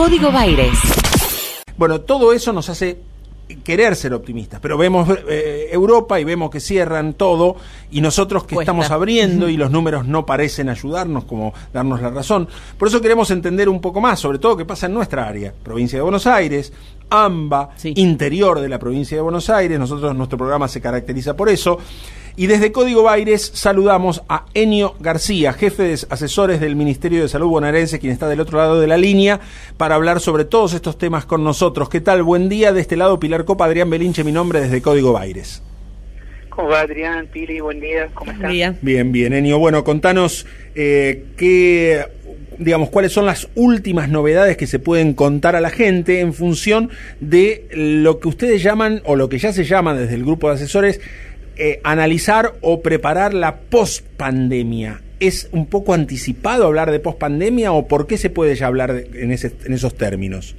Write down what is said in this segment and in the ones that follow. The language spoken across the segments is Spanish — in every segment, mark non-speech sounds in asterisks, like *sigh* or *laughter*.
Código Baires. Bueno, todo eso nos hace querer ser optimistas, pero vemos eh, Europa y vemos que cierran todo y nosotros que estamos abriendo y *laughs* los números no parecen ayudarnos como darnos la razón. Por eso queremos entender un poco más, sobre todo qué pasa en nuestra área, provincia de Buenos Aires, AMBA, interior de la provincia de Buenos Aires, nosotros nuestro programa se caracteriza por eso. Y desde Código Baires saludamos a Enio García, jefe de asesores del Ministerio de Salud bonaerense, quien está del otro lado de la línea, para hablar sobre todos estos temas con nosotros. ¿Qué tal? Buen día. De este lado, Pilar Copa, Adrián Belinche, mi nombre desde Código Baires. ¿Cómo va Adrián, Pili? Buen día, ¿cómo estás? Bien, bien, Enio. Bueno, contanos eh, qué digamos, cuáles son las últimas novedades que se pueden contar a la gente en función de lo que ustedes llaman, o lo que ya se llama desde el grupo de asesores, eh, analizar o preparar la post-pandemia. ¿Es un poco anticipado hablar de post-pandemia o por qué se puede ya hablar en, ese, en esos términos?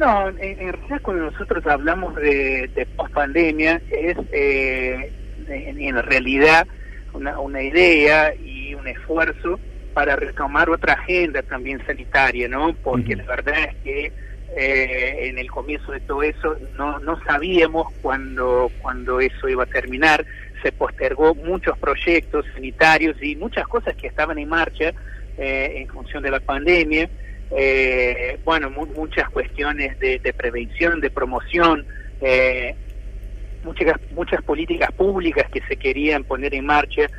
No, en, realidad cuando nosotros hablamos de, de post-pandemia es eh, en, realidad una, una idea y un esfuerzo para retomar otra agenda también sanitaria, ¿no? Porque la verdad es que eh, en el comienzo de todo eso no, no sabíamos cuándo, cuando eso iba a terminar, se postergó muchos proyectos sanitarios y muchas cosas que estaban en marcha eh, en función de la pandemia, eh, bueno, muchas cuestiones de, prevención, de promoción, muchas, muchas políticas públicas que se querían poner en marcha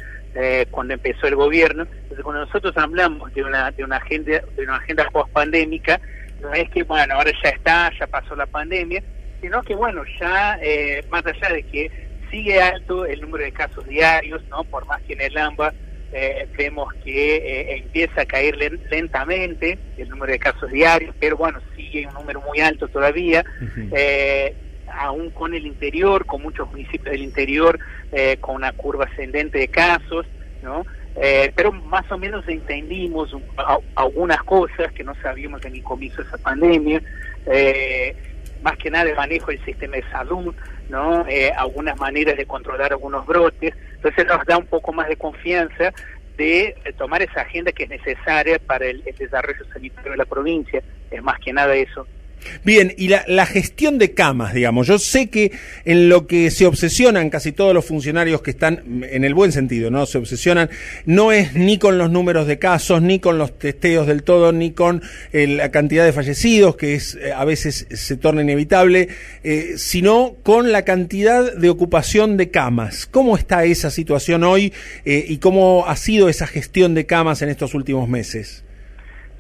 cuando empezó el gobierno. Entonces, cuando nosotros hablamos de una, de una agenda, de una agenda post pandémica, no es que, bueno, ahora ya está, ya pasó la pandemia, sino que, bueno, ya, eh, más allá de que sigue alto el número de casos diarios, ¿no? Por más que en el AMBA eh, vemos que eh, empieza a caer lentamente el número de casos diarios, pero bueno, sigue un número muy alto todavía. aún con el interior, con muchos municipios del interior, con una curva ascendente de casos, ¿no? Eh, pero más o menos entendimos algunas cosas que no sabíamos en el comienzo de esa pandemia, eh, más que nada el manejo del sistema de salud, no eh, algunas maneras de controlar algunos brotes, entonces nos da un poco más de confianza de tomar esa agenda que es necesaria para el desarrollo sanitario de la provincia, es más que nada eso. Bien, y la, la, gestión de camas, digamos. Yo sé que en lo que se obsesionan casi todos los funcionarios que están, en el buen sentido, ¿no? Se obsesionan, no es ni con los números de casos, ni con los testeos del todo, ni con eh, la cantidad de fallecidos, que es eh, a veces se torna inevitable, eh, sino con la cantidad de ocupación de camas. ¿Cómo está esa situación hoy y cómo ha sido esa gestión de camas en estos últimos meses?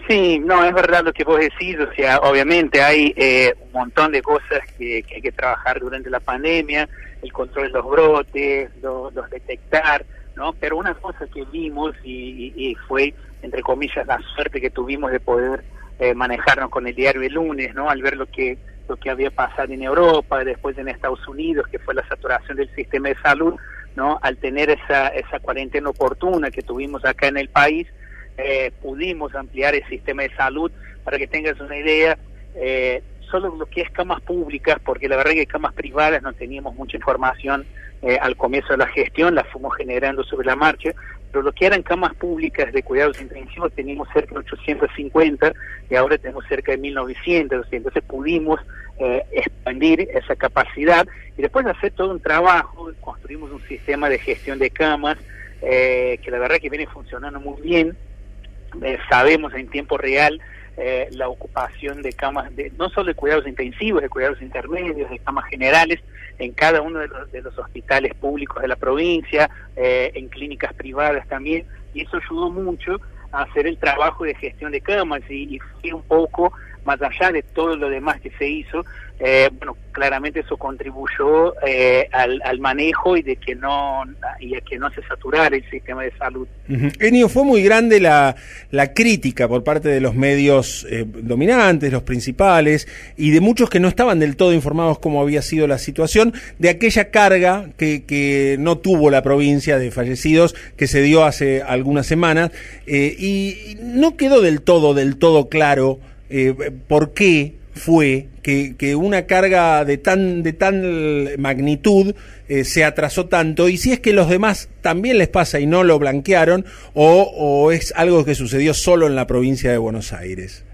Sí, no, es verdad lo que vos decís, o sea, obviamente hay eh, un montón de cosas que, hay que trabajar durante la pandemia, el control de los brotes, los, detectar, ¿no? Pero una cosa que vimos y, fue, entre comillas, la suerte que tuvimos de poder eh, manejarnos con el diario el lunes, ¿no? Al ver lo que lo que había pasado en Europa, después en Estados Unidos, que fue la saturación del sistema de salud, ¿no? Al tener esa, esa cuarentena oportuna que tuvimos acá en el país, eh, pudimos ampliar el sistema de salud. Para que tengas una idea, eh, solo lo que es camas públicas, porque la verdad que camas privadas no teníamos mucha información eh, al comienzo de la gestión, las fuimos generando sobre la marcha, pero lo que eran camas públicas de cuidados intensivos teníamos cerca de 850 y ahora tenemos cerca de 1900, entonces pudimos eh, expandir esa capacidad y después de hacer todo un trabajo, construimos un sistema de gestión de camas que la verdad que viene funcionando muy bien, eh, sabemos en tiempo real eh, la ocupación de camas, de, no solo de cuidados intensivos, de cuidados intermedios, de camas generales, en cada uno de los, de los hospitales públicos de la provincia, eh, en clínicas privadas también, y eso ayudó mucho a hacer el trabajo de gestión de camas y, y fue un poco más allá de todo lo demás que se hizo, eh, bueno, claramente eso contribuyó eh, al, manejo y de que no y a que no se saturara el sistema de salud. Enio, fue muy grande la, la crítica por parte de los medios eh, dominantes, los principales, y de muchos que no estaban del todo informados cómo había sido la situación, de aquella carga que, que no tuvo la provincia de fallecidos que se dio hace algunas semanas, y no quedó del todo, del todo claro por qué fue que, una carga de tan, de tan magnitud eh, se atrasó tanto y si es que los demás también les pasa y no lo blanquearon o, o es algo que sucedió solo en la provincia de Buenos Aires.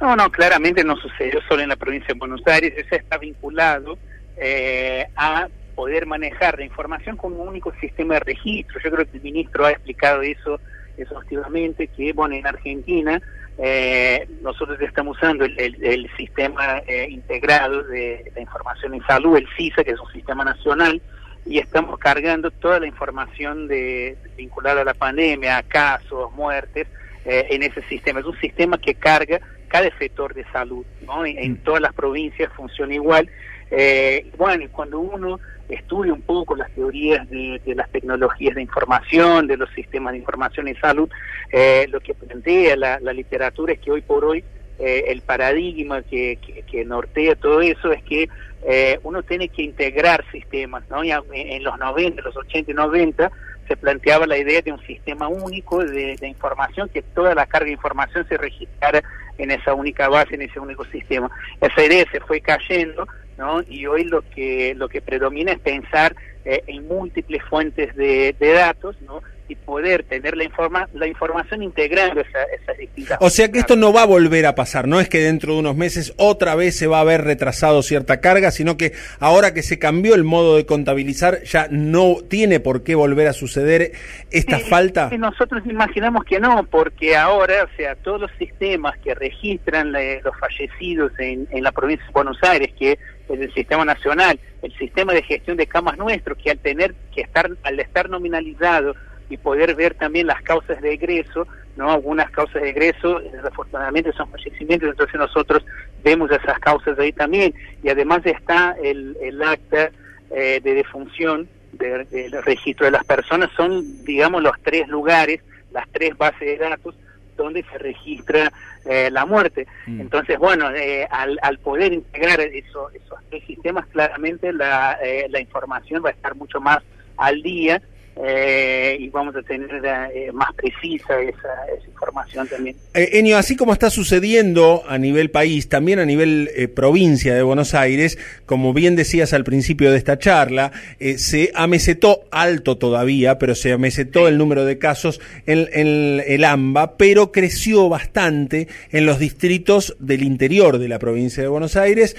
No, no, claramente no sucedió solo en la provincia de Buenos Aires, eso está vinculado eh, a poder manejar la información con un único sistema de registro. Yo creo que el ministro ha explicado eso exhaustivamente, que bueno, en Argentina eh, nosotros estamos usando el, sistema eh, integrado de la información en salud, el CISA, que es un sistema nacional, y estamos cargando toda la información de, vinculada a la pandemia, casos, muertes, eh, en ese sistema. Es un sistema que carga cada sector de salud, ¿no? En, mm. todas las provincias funciona igual. Eh, bueno, y cuando uno estudia un poco las teorías de, las tecnologías de información, de los sistemas de información en salud, eh, lo que plantea la, literatura es que hoy por hoy eh, el paradigma que, nortea todo eso es que eh, uno tiene que integrar sistemas, ¿no? en, los 90, los 80 y 90 se planteaba la idea de un sistema único de, información, que toda la carga de información se registrara en esa única base, en ese único sistema. Esa idea se fue cayendo ¿no? Y hoy lo que lo que predomina es pensar eh, en múltiples fuentes de, de, datos, ¿no? Y poder tener la informa la información integrando esa, esas distintas. O sea que esto no va a volver a pasar, no es que dentro de unos meses otra vez se va a haber retrasado cierta carga, sino que ahora que se cambió el modo de contabilizar ya no tiene por qué volver a suceder esta falta. nosotros imaginamos que no, porque ahora, o sea, todos los sistemas que registran los fallecidos en, en la provincia de Buenos Aires, que el sistema nacional, el sistema de gestión de camas nuestro, que al tener que estar, al estar nominalizado y poder ver también las causas de egreso, no algunas causas de egreso, desafortunadamente son fallecimientos, entonces nosotros vemos esas causas ahí también, y además está el, el acta eh, de defunción del registro de las personas, son digamos los tres lugares, las tres bases de datos donde se registra eh, la muerte. Mm. Entonces, bueno, eh, al, al, poder integrar eso, esos tres sistemas, claramente la, eh, la información va a estar mucho más al día eh, y vamos a tener eh, más precisa esa, esa información también. Eh, Enio, así como está sucediendo a nivel país, también a nivel eh, provincia de Buenos Aires, como bien decías al principio de esta charla, se amesetó alto todavía, pero se amesetó el número de casos en, en, el AMBA, pero creció bastante en los distritos del interior de la provincia de Buenos Aires,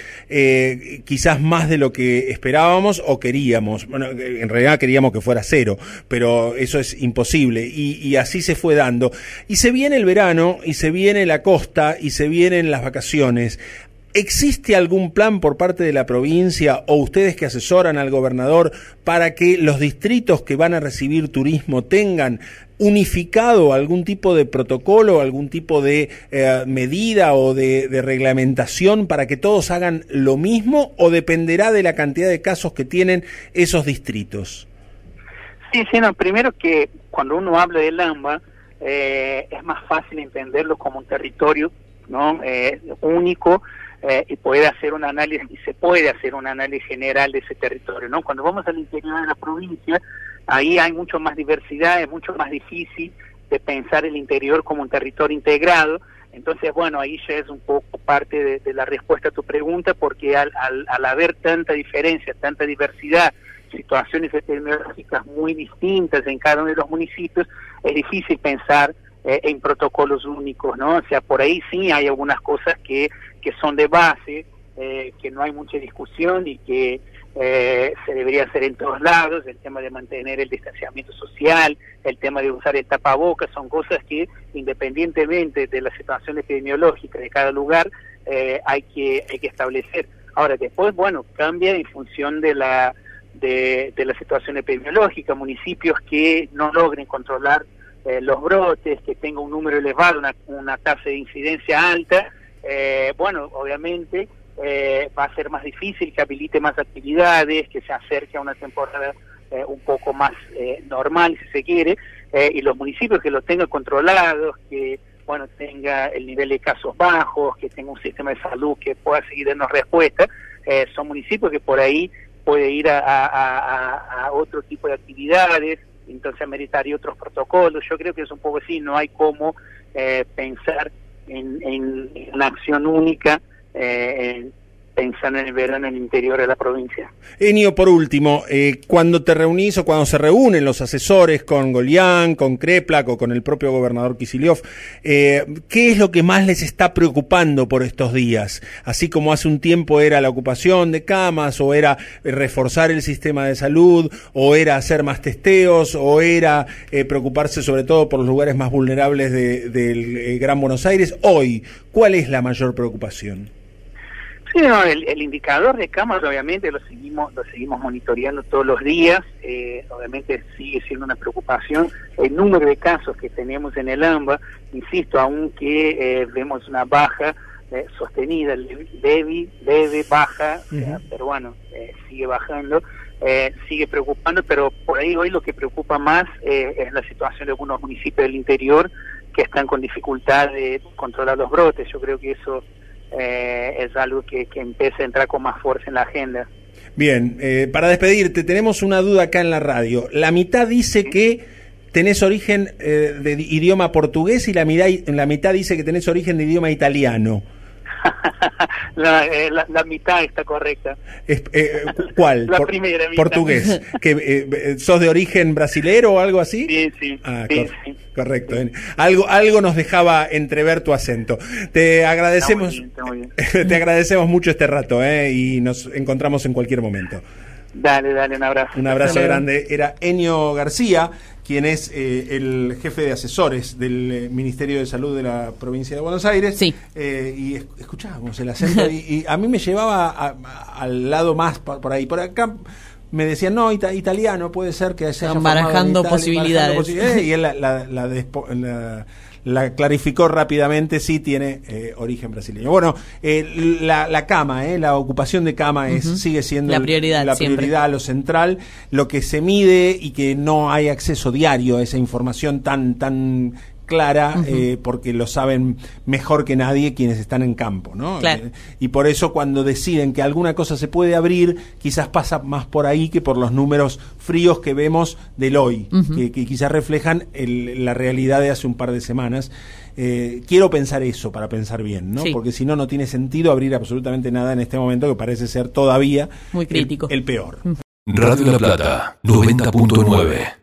quizás más de lo que esperábamos o queríamos. Bueno, en realidad queríamos que fuera cero pero eso es imposible y, así se fue dando. Y se viene el verano y se viene la costa y se vienen las vacaciones. ¿Existe algún plan por parte de la provincia o ustedes que asesoran al gobernador para que los distritos que van a recibir turismo tengan unificado algún tipo de protocolo, algún tipo de eh, medida o de, de, reglamentación para que todos hagan lo mismo o dependerá de la cantidad de casos que tienen esos distritos? Sí, sí, no, primero que cuando uno habla del AMBA eh, es más fácil entenderlo como un territorio no eh, único eh, y poder hacer un análisis y se puede hacer un análisis general de ese territorio no cuando vamos al interior de la provincia ahí hay mucho más diversidad es mucho más difícil de pensar el interior como un territorio integrado. Entonces bueno ahí ya es un poco parte de, la respuesta a tu pregunta porque al, al, al haber tanta diferencia tanta diversidad situaciones epidemiológicas muy distintas en cada uno de los municipios, es difícil pensar eh, en protocolos únicos, ¿no? O sea, por ahí sí hay algunas cosas que, que son de base, eh, que no hay mucha discusión y que eh, se debería hacer en todos lados, el tema de mantener el distanciamiento social, el tema de usar el tapabocas, son cosas que independientemente de la situación epidemiológica de cada lugar, hay, que, hay que establecer. Ahora, después, bueno, cambia en función de la de, la situación epidemiológica, municipios que no logren controlar eh, los brotes, que tenga un número elevado, una, una tasa de incidencia alta, eh, bueno, obviamente eh, va a ser más difícil que habilite más actividades, que se acerque a una temporada un poco más normal, si se quiere, y los municipios que lo tengan controlados, que bueno tenga el nivel de casos bajos, que tenga un sistema de salud que pueda seguir dando respuesta, son municipios que por ahí puede ir a, otro tipo de actividades, entonces ameritaría otros protocolos. Yo creo que es un poco así, no hay cómo eh, pensar en, una acción única eh, pensando en el verano en el interior de la provincia. Enio, por último, eh, cuando te reunís o cuando se reúnen los asesores con Golián, con Kreplak o con el propio gobernador Kisiliov, eh, ¿qué es lo que más les está preocupando por estos días? Así como hace un tiempo era la ocupación de camas o era reforzar el sistema de salud o era hacer más testeos o era eh, preocuparse sobre todo por los lugares más vulnerables del Gran Buenos Aires, hoy, ¿cuál es la mayor preocupación? Sí, el, indicador de camas obviamente lo seguimos lo seguimos monitoreando todos los días. Eh, obviamente sigue siendo una preocupación el número de casos que tenemos en el AMBA. Insisto, aunque eh, vemos una baja eh, sostenida, leve, leve, baja, pero bueno, sigue bajando. sigue preocupando, pero por ahí hoy lo que preocupa más es la situación de algunos municipios del interior que están con dificultad de controlar los brotes. Yo creo que eso eh, es algo que, que empieza a entrar con más fuerza en la agenda. Bien, eh, para despedirte, tenemos una duda acá en la radio. La mitad dice que tenés origen eh, de idioma portugués y la mitad, la mitad dice que tenés origen de idioma italiano. *laughs* Eh, la, mitad está correcta. Eh, ¿Cuál? la primera Portugués. ¿Que, eh, ¿Sos de origen brasilero o algo así? Sí, sí. Ah, correcto. Algo, algo nos dejaba entrever tu acento. Te agradecemos, *laughs* te agradecemos mucho este rato y nos encontramos en cualquier momento. Dale, dale, un abrazo. Un abrazo grande. Era Enio García, quien es eh, el jefe de asesores del eh, Ministerio de Salud de la provincia de Buenos Aires. Sí. Eh, y escuchábamos el acento y, a mí me llevaba al lado más por, ahí. Por acá me decían, no, italiano, puede ser que se haya barajando, posibilidades. y *laughs* él la, la, la la clarificó rápidamente, sí tiene eh, origen brasileño. Bueno, eh, la, la, cama, eh, la ocupación de cama es, sigue siendo la prioridad, la prioridad, lo central, lo que se mide y que no hay acceso diario a esa información tan, tan clara eh, porque lo saben mejor que nadie quienes están en campo, ¿no? Eh, y por eso cuando deciden que alguna cosa se puede abrir, quizás pasa más por ahí que por los números fríos que vemos del hoy, que, quizás reflejan la realidad de hace un par de semanas. Eh, quiero pensar eso para pensar bien, ¿no? Porque si no, no tiene sentido abrir absolutamente nada en este momento que parece ser todavía muy crítico. el, el peor. Radio La Plata, 90.9.